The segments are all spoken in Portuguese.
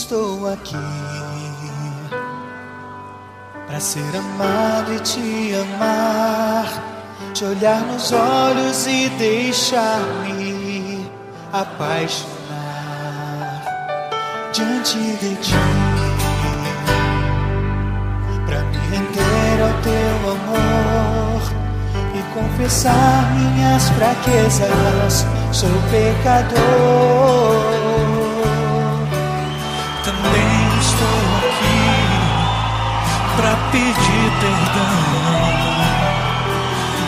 estou aqui para ser amado e te amar, te olhar nos olhos e deixar-me apaixonar diante de ti, para me render ao teu amor e confessar minhas fraquezas. Sou pecador para pedir perdão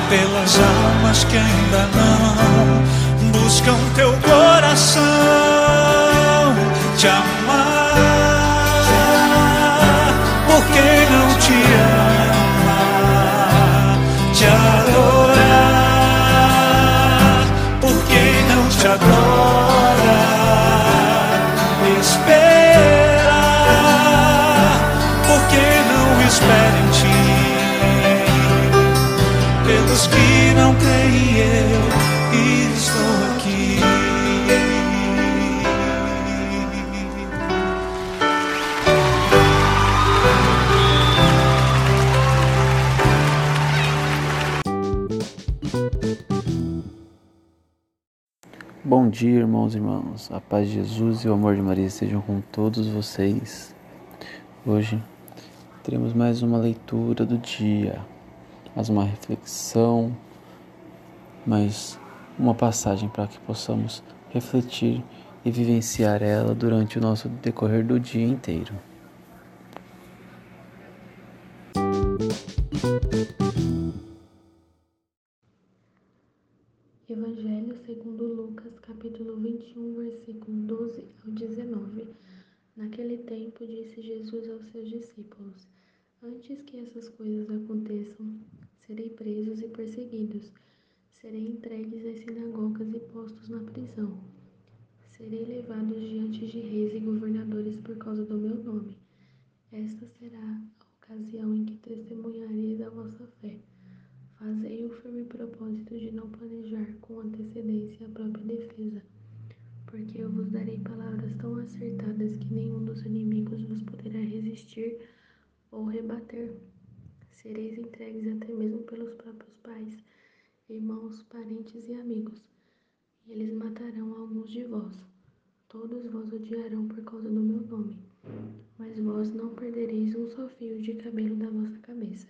pelas almas que ainda não buscam teu coração te amar. Porque não te ama, te adorar. Porque não te adora. Bom dia, irmãos e irmãs. A paz de Jesus e o amor de Maria estejam com todos vocês. Hoje teremos mais uma leitura do dia, mais uma reflexão, mais uma passagem para que possamos refletir e vivenciar ela durante o nosso decorrer do dia inteiro. Capítulo 21, versículo 12 ao 19. Naquele tempo disse Jesus aos seus discípulos: Antes que essas coisas aconteçam, serei presos e perseguidos, serei entregues às sinagogas e postos na prisão. Serei levados diante de reis e governadores por causa do meu nome. Esta será a ocasião em que testemunhareis a vossa fé. Fazei o firme propósito de não planejar com antecedência a própria defesa porque eu vos darei palavras tão acertadas que nenhum dos inimigos vos poderá resistir ou rebater. Sereis entregues até mesmo pelos próprios pais, irmãos, parentes e amigos. E eles matarão alguns de vós. Todos vós odiarão por causa do meu nome. Mas vós não perdereis um só fio de cabelo da vossa cabeça.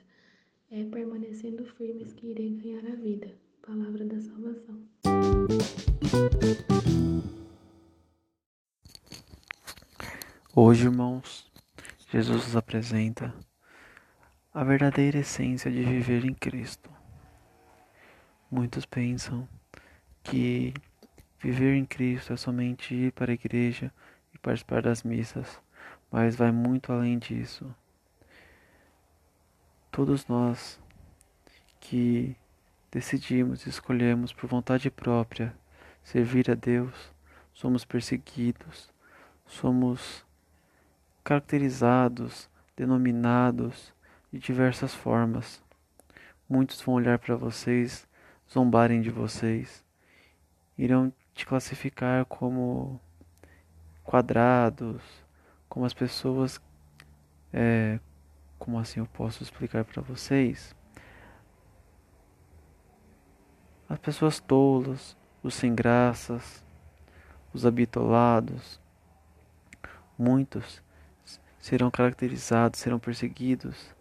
É permanecendo firmes que irei ganhar a vida. Palavra da salvação. Hoje, irmãos, Jesus nos apresenta a verdadeira essência de viver em Cristo. Muitos pensam que viver em Cristo é somente ir para a igreja e participar das missas, mas vai muito além disso. Todos nós que decidimos e escolhemos por vontade própria servir a Deus, somos perseguidos, somos caracterizados, denominados de diversas formas. Muitos vão olhar para vocês, zombarem de vocês, irão te classificar como quadrados, como as pessoas. É, como assim eu posso explicar para vocês? As pessoas tolas, os sem graças, os habitolados, muitos serão caracterizados, serão perseguidos.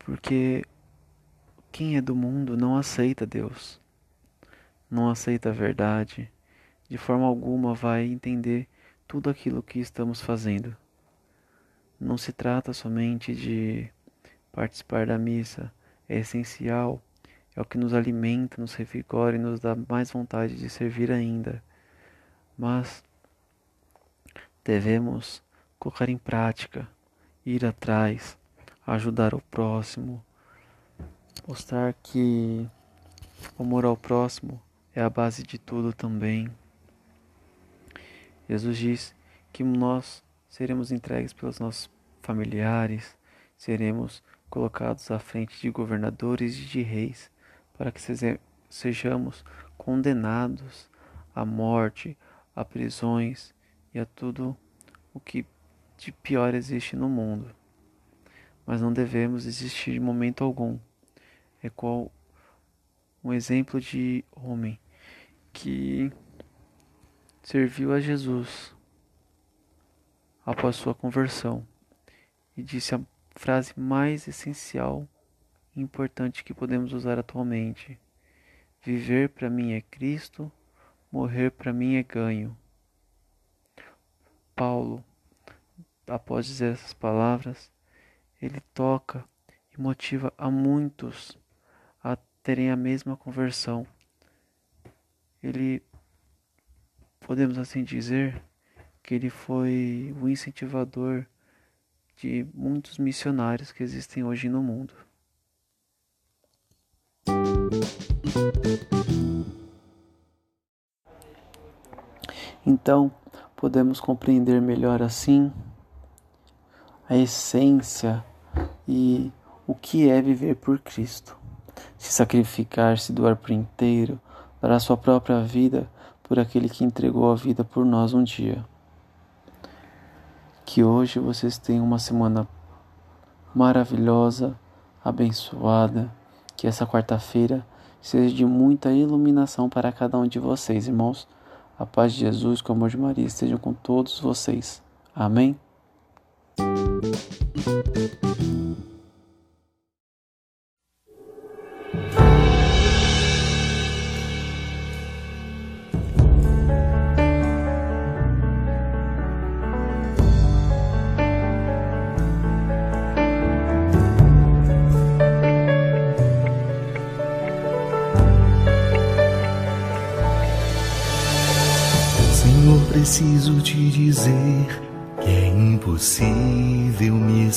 Porque quem é do mundo não aceita Deus, não aceita a verdade, de forma alguma vai entender tudo aquilo que estamos fazendo. Não se trata somente de participar da missa, é essencial, é o que nos alimenta, nos revigora e nos dá mais vontade de servir ainda. Mas devemos colocar em prática, ir atrás, ajudar o próximo, mostrar que o amor ao próximo é a base de tudo também. Jesus diz que nós seremos entregues pelos nossos familiares, seremos colocados à frente de governadores e de reis, para que sejamos condenados à morte, a prisões e a tudo o que de pior existe no mundo. Mas não devemos existir em momento algum. É qual um exemplo de homem que serviu a Jesus após sua conversão e disse a frase mais essencial e importante que podemos usar atualmente: Viver para mim é Cristo, morrer para mim é ganho. Paulo, após dizer essas palavras, ele toca e motiva a muitos a terem a mesma conversão. Ele, podemos assim dizer, que ele foi o incentivador de muitos missionários que existem hoje no mundo. Então, podemos compreender melhor assim a essência e o que é viver por Cristo. Se sacrificar, se doar por inteiro, dar a sua própria vida por aquele que entregou a vida por nós um dia. Que hoje vocês tenham uma semana maravilhosa, abençoada, que essa quarta-feira seja de muita iluminação para cada um de vocês, irmãos. A paz de Jesus, com o amor de Maria estejam com todos vocês. Amém.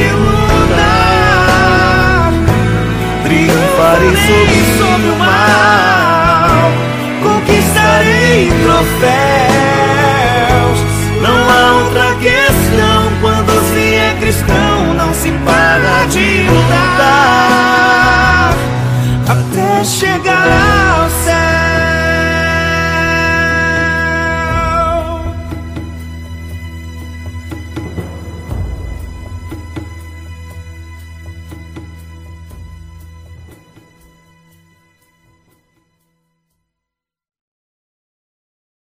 de lutar. Triunfarei sobre, sobre o